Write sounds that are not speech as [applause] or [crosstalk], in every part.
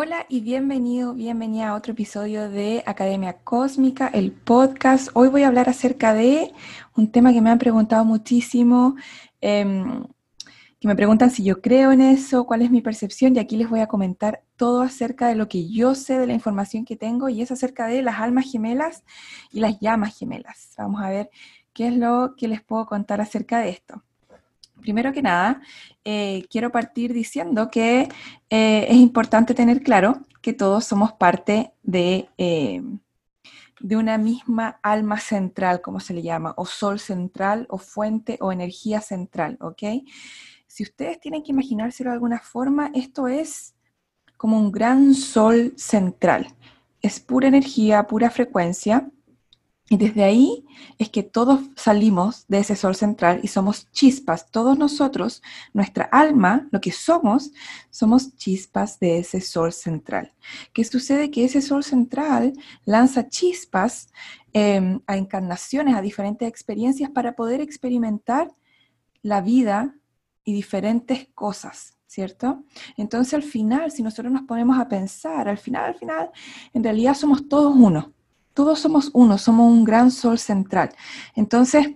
Hola y bienvenido, bienvenida a otro episodio de Academia Cósmica, el podcast. Hoy voy a hablar acerca de un tema que me han preguntado muchísimo, em, que me preguntan si yo creo en eso, cuál es mi percepción, y aquí les voy a comentar todo acerca de lo que yo sé de la información que tengo, y es acerca de las almas gemelas y las llamas gemelas. Vamos a ver qué es lo que les puedo contar acerca de esto. Primero que nada, eh, quiero partir diciendo que eh, es importante tener claro que todos somos parte de, eh, de una misma alma central, como se le llama, o sol central, o fuente, o energía central, ¿ok? Si ustedes tienen que imaginárselo de alguna forma, esto es como un gran sol central. Es pura energía, pura frecuencia, y desde ahí es que todos salimos de ese sol central y somos chispas. Todos nosotros, nuestra alma, lo que somos, somos chispas de ese sol central. ¿Qué sucede? Que ese sol central lanza chispas em, a encarnaciones, a diferentes experiencias para poder experimentar la vida y diferentes cosas. ¿Cierto? Entonces al final, si nosotros nos ponemos a pensar, al final, al final, en realidad somos todos uno todos somos uno, somos un gran sol central. Entonces,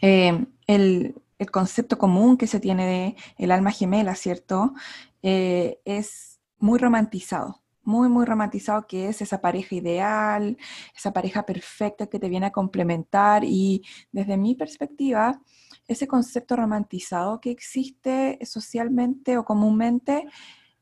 eh, el, concepto común que se tiene de el alma gemela, ¿cierto? Eh, es muy romantizado, muy, muy romantizado, que es esa pareja ideal, esa pareja perfecta que te viene a complementar y desde mi perspectiva, ese concepto romantizado que existe socialmente o comúnmente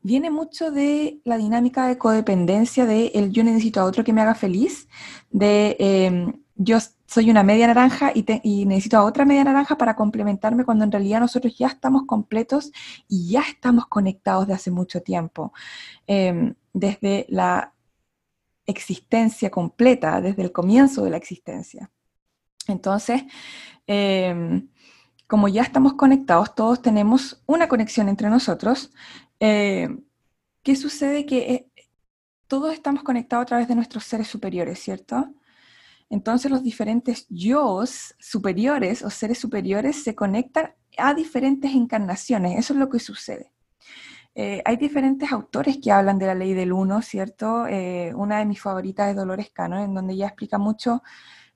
viene mucho de la dinámica de codependencia de el yo necesito a otro que me haga feliz, de em, yo soy una media naranja y, necesito a otra media naranja para complementarme cuando en realidad nosotros ya estamos completos y ya estamos conectados de hace mucho tiempo. Em, desde la existencia completa, desde el comienzo de la existencia. Entonces, em, como ya estamos conectados, todos tenemos una conexión entre nosotros, eh, ¿qué sucede? Que eh, todos estamos conectados a través de nuestros seres superiores, ¿cierto? Entonces los diferentes yo superiores o seres superiores se conectan a diferentes encarnaciones, eso es lo que sucede. Eh, hay diferentes autores que hablan de la ley del uno, ¿cierto? una de mis favoritas es Dolores Cano, en donde ella explica mucho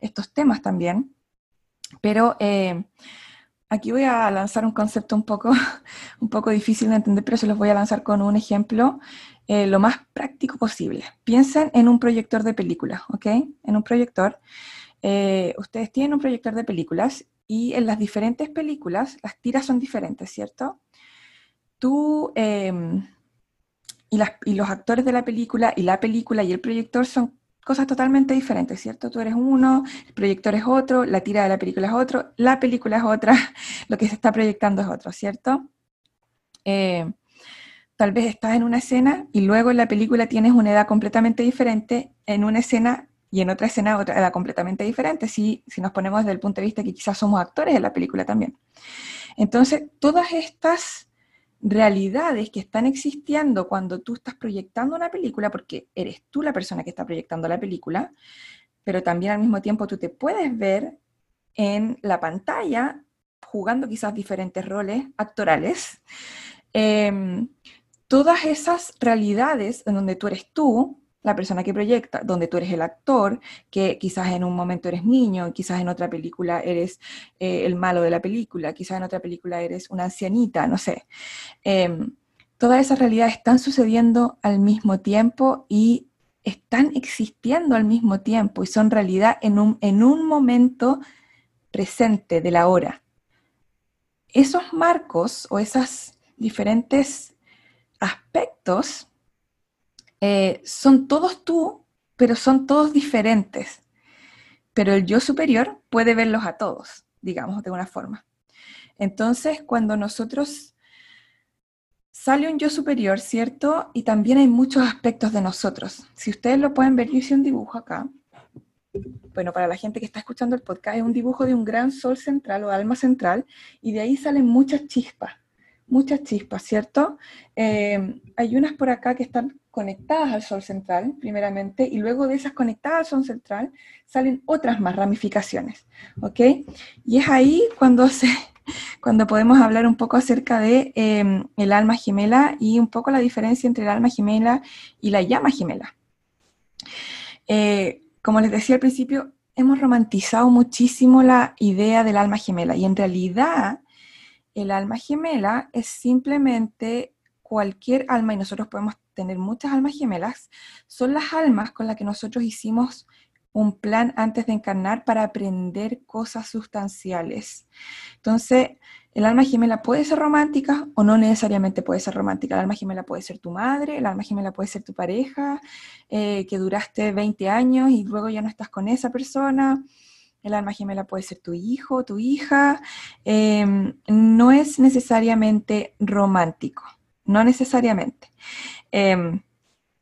estos temas también. Pero Aquí voy a lanzar un concepto un poco, [laughs] un poco difícil de entender, pero se los voy a lanzar con un ejemplo eh, lo más práctico posible. Piensen en un proyector de películas, ¿ok? En un proyector. Eh, ustedes tienen un proyector de películas y en las diferentes películas las tiras son diferentes, ¿cierto? Tú em, y, y los actores de la película y la película y el proyector son cosas totalmente diferentes, ¿cierto? Tú eres uno, el proyector es otro, la tira de la película es otro, la película es otra, [laughs] lo que se está proyectando es otro, ¿cierto? Eh, tal vez estás en una escena y luego en la película tienes una edad completamente diferente, en una escena y en otra escena otra edad completamente diferente, si, si nos ponemos desde el punto de vista que quizás somos actores de la película también. Entonces, todas estas realidades que están existiendo cuando tú estás proyectando una película, porque eres tú la persona que está proyectando la película, pero también al mismo tiempo tú te puedes ver en la pantalla jugando quizás diferentes roles actorales. Em, todas esas realidades en donde tú eres tú, la persona que proyecta, donde tú eres el actor, que quizás en un momento eres niño, quizás en otra película eres eh, el malo de la película, quizás en otra película eres una ancianita, no sé. Em, todas esas realidades están sucediendo al mismo tiempo y están existiendo al mismo tiempo y son realidad en un, en un momento presente de la hora. Esos marcos o esos diferentes aspectos eh, son todos tú, pero son todos diferentes. Pero el yo superior puede verlos a todos, digamos, de una forma. Entonces, cuando nosotros sale un yo superior, ¿cierto? Y también hay muchos aspectos de nosotros. Si ustedes lo pueden ver, yo hice un dibujo acá. bueno, para la gente que está escuchando el podcast, es un dibujo de un gran sol central o alma central, y de ahí salen muchas chispas, muchas chispas, ¿cierto? Eh, hay unas por acá que están conectadas al sol central, primeramente, y luego de esas conectadas al sol central salen otras más ramificaciones, ¿ok? Y es ahí cuando se [laughs] cuando podemos hablar un poco acerca de em, el alma gemela y un poco la diferencia entre el alma gemela y la llama gemela. Eh, como les decía al principio, hemos romantizado muchísimo la idea del alma gemela y en realidad el alma gemela es simplemente cualquier alma, y nosotros podemos tener muchas almas gemelas, son las almas con las que nosotros hicimos un plan antes de encarnar para aprender cosas sustanciales. Entonces, el alma gemela puede ser romántica o no necesariamente puede ser romántica. El alma gemela puede ser tu madre, el alma gemela puede ser tu pareja, eh, que duraste 20 años y luego ya no estás con esa persona. El alma gemela puede ser tu hijo, tu hija. Em, no es necesariamente romántico, no necesariamente. Em,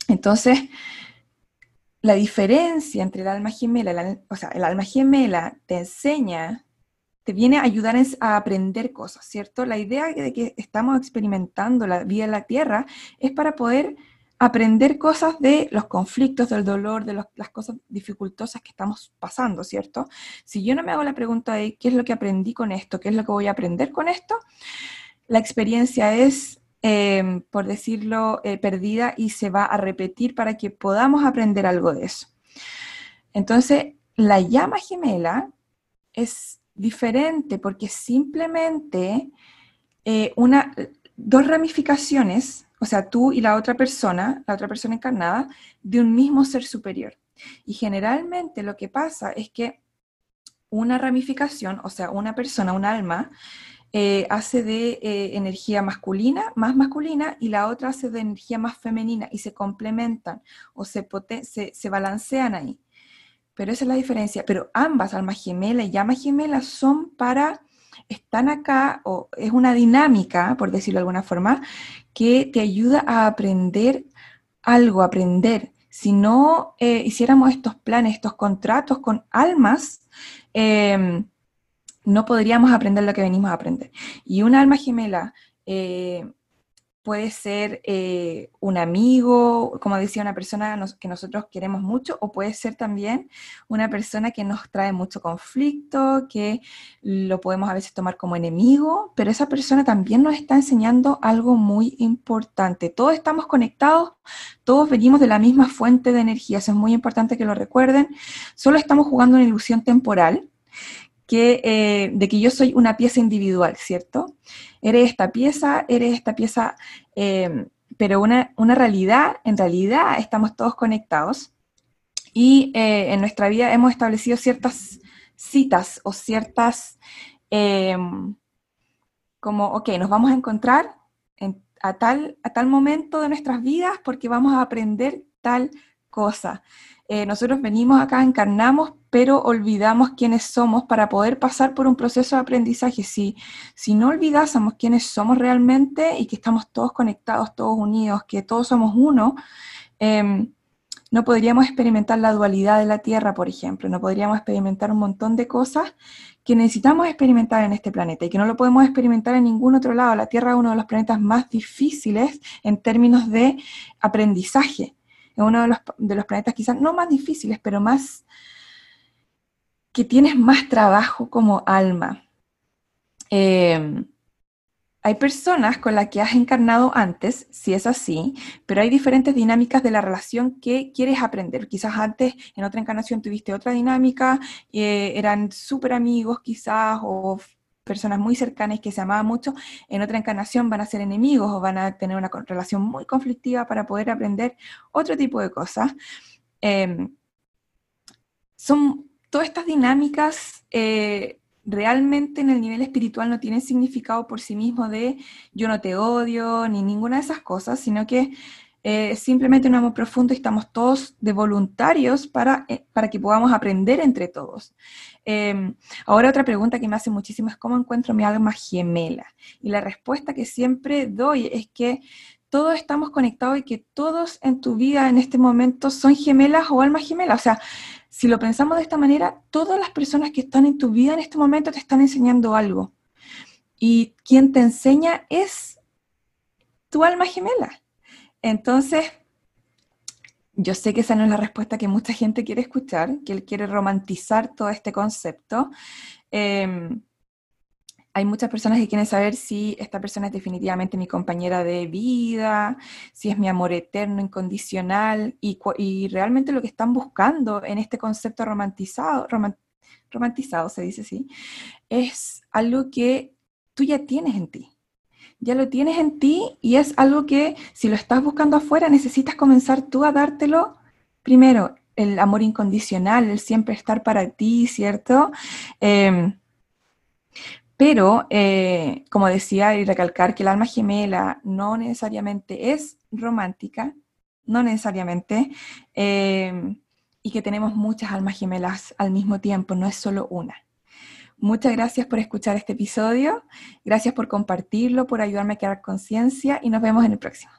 entonces, la diferencia entre el alma gemela, o sea, el alma gemela te enseña, te viene a ayudar a aprender cosas, ¿cierto? La idea de que estamos experimentando la vida en la Tierra es para poder aprender cosas de los conflictos, del dolor, de las cosas dificultosas que estamos pasando, ¿cierto? Si yo no me hago la pregunta de qué es lo que aprendí con esto, qué es lo que voy a aprender con esto, la experiencia es Em, por decirlo, eh, perdida y se va a repetir para que podamos aprender algo de eso. Entonces, la llama gemela es diferente porque simplemente eh, una, dos ramificaciones, o sea, tú y la otra persona, la otra persona encarnada, de un mismo ser superior. Y generalmente lo que pasa es que una ramificación, o sea, una persona, un alma, eh, hace de eh, energía masculina, más masculina, y la otra hace de energía más femenina, y se complementan o se, se, balancean ahí. Pero esa es la diferencia. Pero ambas, alma gemela y llama gemela, son para, están acá, o es una dinámica, por decirlo de alguna forma, que te ayuda a aprender algo, aprender. Si no eh, hiciéramos estos planes, estos contratos con almas, eh, no podríamos aprender lo que venimos a aprender. Y un alma gemela eh, puede ser eh, un amigo, como decía, una persona que nosotros queremos mucho, o puede ser también una persona que nos trae mucho conflicto, que lo podemos a veces tomar como enemigo, pero esa persona también nos está enseñando algo muy importante. Todos estamos conectados, todos venimos de la misma fuente de energía, eso es muy importante que lo recuerden, solo estamos jugando una ilusión temporal que, eh, de que yo soy una pieza individual, ¿cierto? Eres esta pieza, eres esta pieza, em, pero una, una, realidad, en realidad estamos todos conectados y eh, en nuestra vida hemos establecido ciertas citas o ciertas, em, como, ok, nos vamos a encontrar a, tal, a tal momento de nuestras vidas porque vamos a aprender tal cosa. Eh, nosotros venimos acá, encarnamos, pero olvidamos quiénes somos para poder pasar por un proceso de aprendizaje. Si, si no olvidásemos quiénes somos realmente y que estamos todos conectados, todos unidos, que todos somos uno, em, no podríamos experimentar la dualidad de la Tierra, por ejemplo, no podríamos experimentar un montón de cosas que necesitamos experimentar en este planeta y que no lo podemos experimentar en ningún otro lado. La Tierra es uno de los planetas más difíciles en términos de aprendizaje es uno de los, de los planetas quizás no más difíciles, pero más que tienes más trabajo como alma. Em, hay personas con las que has encarnado antes, si es así, pero hay diferentes dinámicas de la relación que quieres aprender. Quizás antes, en otra encarnación, tuviste otra dinámica, eh, eran súper amigos quizás, o personas muy cercanas que se amaban mucho, en otra encarnación van a ser enemigos o van a tener una relación muy conflictiva para poder aprender otro tipo de cosas. Em, son todas estas dinámicas eh, realmente en el nivel espiritual no tienen significado por sí mismo de yo no te odio ni ninguna de esas cosas, sino que eh, simplemente un amor profundo y estamos todos de voluntarios para, eh, para que podamos aprender entre todos. Em, ahora otra pregunta que me hace muchísimo es cómo encuentro mi alma gemela. Y la respuesta que siempre doy es que todos estamos conectados y que todos en tu vida en este momento son gemelas o almas gemelas. O sea, si lo pensamos de esta manera, todas las personas que están en tu vida en este momento te están enseñando algo. Y quien te enseña es tu alma gemela. Entonces, yo sé que esa no es la respuesta que mucha gente quiere escuchar, que él quiere romantizar todo este concepto. Em, hay muchas personas que quieren saber si esta persona es definitivamente mi compañera de vida, si es mi amor eterno, incondicional, y, realmente lo que están buscando en este concepto romantizado, romantizado se dice así, es algo que tú ya tienes en ti. Ya lo tienes en ti y es algo que si lo estás buscando afuera necesitas comenzar tú a dártelo primero, el amor incondicional, el siempre estar para ti, ¿cierto? Em, pero, eh, como decía, y recalcar que el alma gemela no necesariamente es romántica, no necesariamente, eh, y que tenemos muchas almas gemelas al mismo tiempo, no es solo una. Muchas gracias por escuchar este episodio, gracias por compartirlo, por ayudarme a crear conciencia y nos vemos en el próximo.